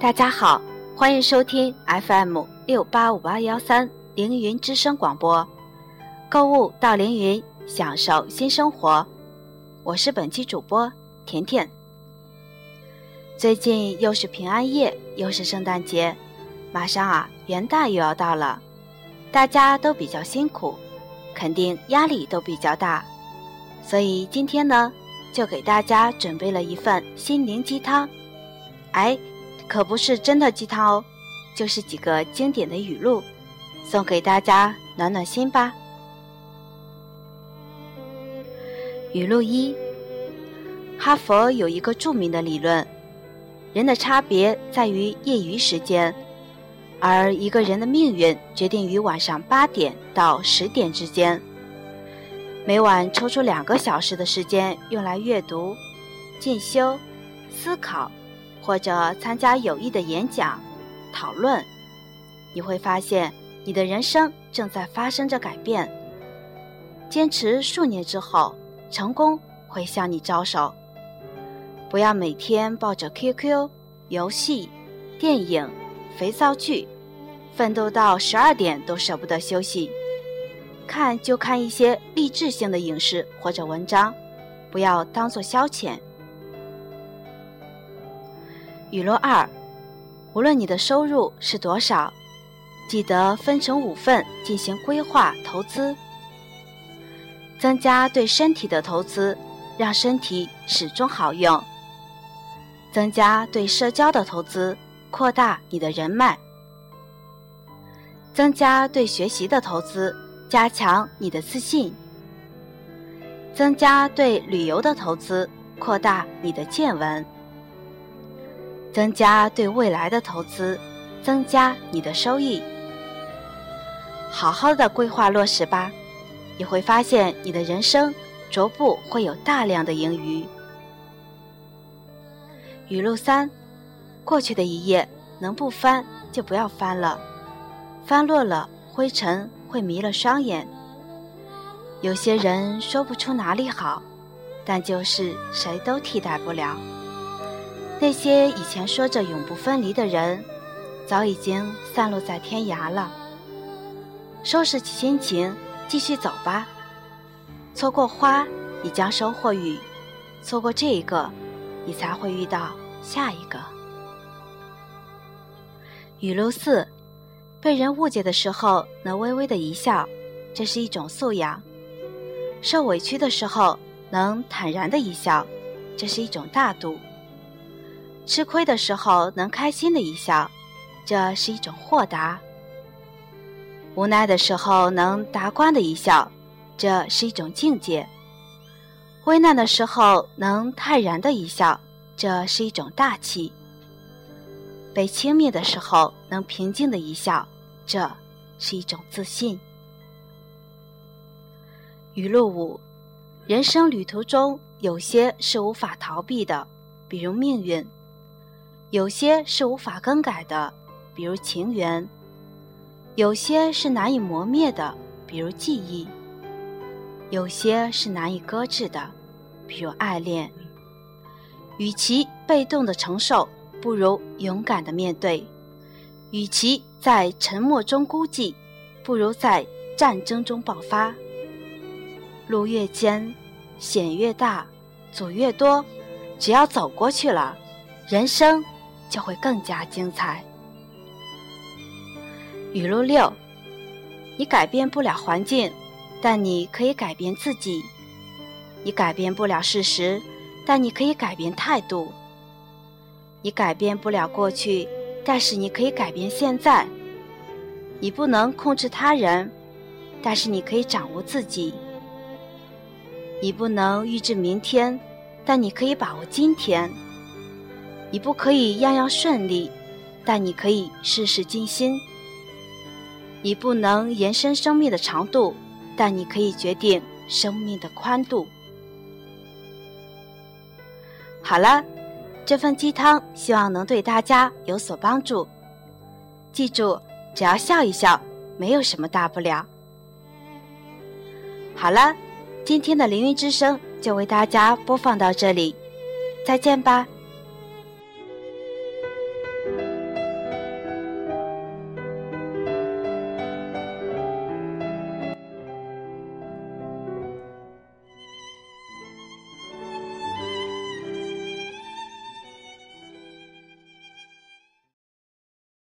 大家好，欢迎收听 FM 六八五八幺三凌云之声广播，购物到凌云，享受新生活。我是本期主播甜甜。最近又是平安夜，又是圣诞节，马上啊元旦又要到了，大家都比较辛苦，肯定压力都比较大，所以今天呢，就给大家准备了一份心灵鸡汤。哎。可不是真的鸡汤哦，就是几个经典的语录，送给大家暖暖心吧。语录一：哈佛有一个著名的理论，人的差别在于业余时间，而一个人的命运决定于晚上八点到十点之间。每晚抽出两个小时的时间用来阅读、进修、思考。或者参加有益的演讲、讨论，你会发现你的人生正在发生着改变。坚持数年之后，成功会向你招手。不要每天抱着 QQ、游戏、电影、肥皂剧，奋斗到十二点都舍不得休息。看就看一些励志性的影视或者文章，不要当做消遣。语录二：无论你的收入是多少，记得分成五份进行规划投资。增加对身体的投资，让身体始终好用；增加对社交的投资，扩大你的人脉；增加对学习的投资，加强你的自信；增加对旅游的投资，扩大你的见闻。增加对未来的投资，增加你的收益。好好的规划落实吧，你会发现你的人生逐步会有大量的盈余。语录三：过去的一页能不翻就不要翻了，翻落了灰尘会迷了双眼。有些人说不出哪里好，但就是谁都替代不了。那些以前说着永不分离的人，早已经散落在天涯了。收拾起心情，继续走吧。错过花，你将收获雨；错过这一个，你才会遇到下一个。语录四：被人误解的时候，能微微的一笑，这是一种素养；受委屈的时候，能坦然的一笑，这是一种大度。吃亏的时候能开心的一笑，这是一种豁达；无奈的时候能达观的一笑，这是一种境界；危难的时候能泰然的一笑，这是一种大气；被轻蔑的时候能平静的一笑，这是一种自信。语录五：人生旅途中有些是无法逃避的，比如命运。有些是无法更改的，比如情缘；有些是难以磨灭的，比如记忆；有些是难以搁置的，比如爱恋。与其被动的承受，不如勇敢的面对；与其在沉默中孤寂，不如在战争中爆发。路越艰，险越大，阻越多，只要走过去了，人生。就会更加精彩。语录六：你改变不了环境，但你可以改变自己；你改变不了事实，但你可以改变态度；你改变不了过去，但是你可以改变现在；你不能控制他人，但是你可以掌握自己；你不能预知明天，但你可以把握今天。你不可以样样顺利，但你可以事事尽心。你不能延伸生命的长度，但你可以决定生命的宽度。好了，这份鸡汤希望能对大家有所帮助。记住，只要笑一笑，没有什么大不了。好了，今天的凌云之声就为大家播放到这里，再见吧。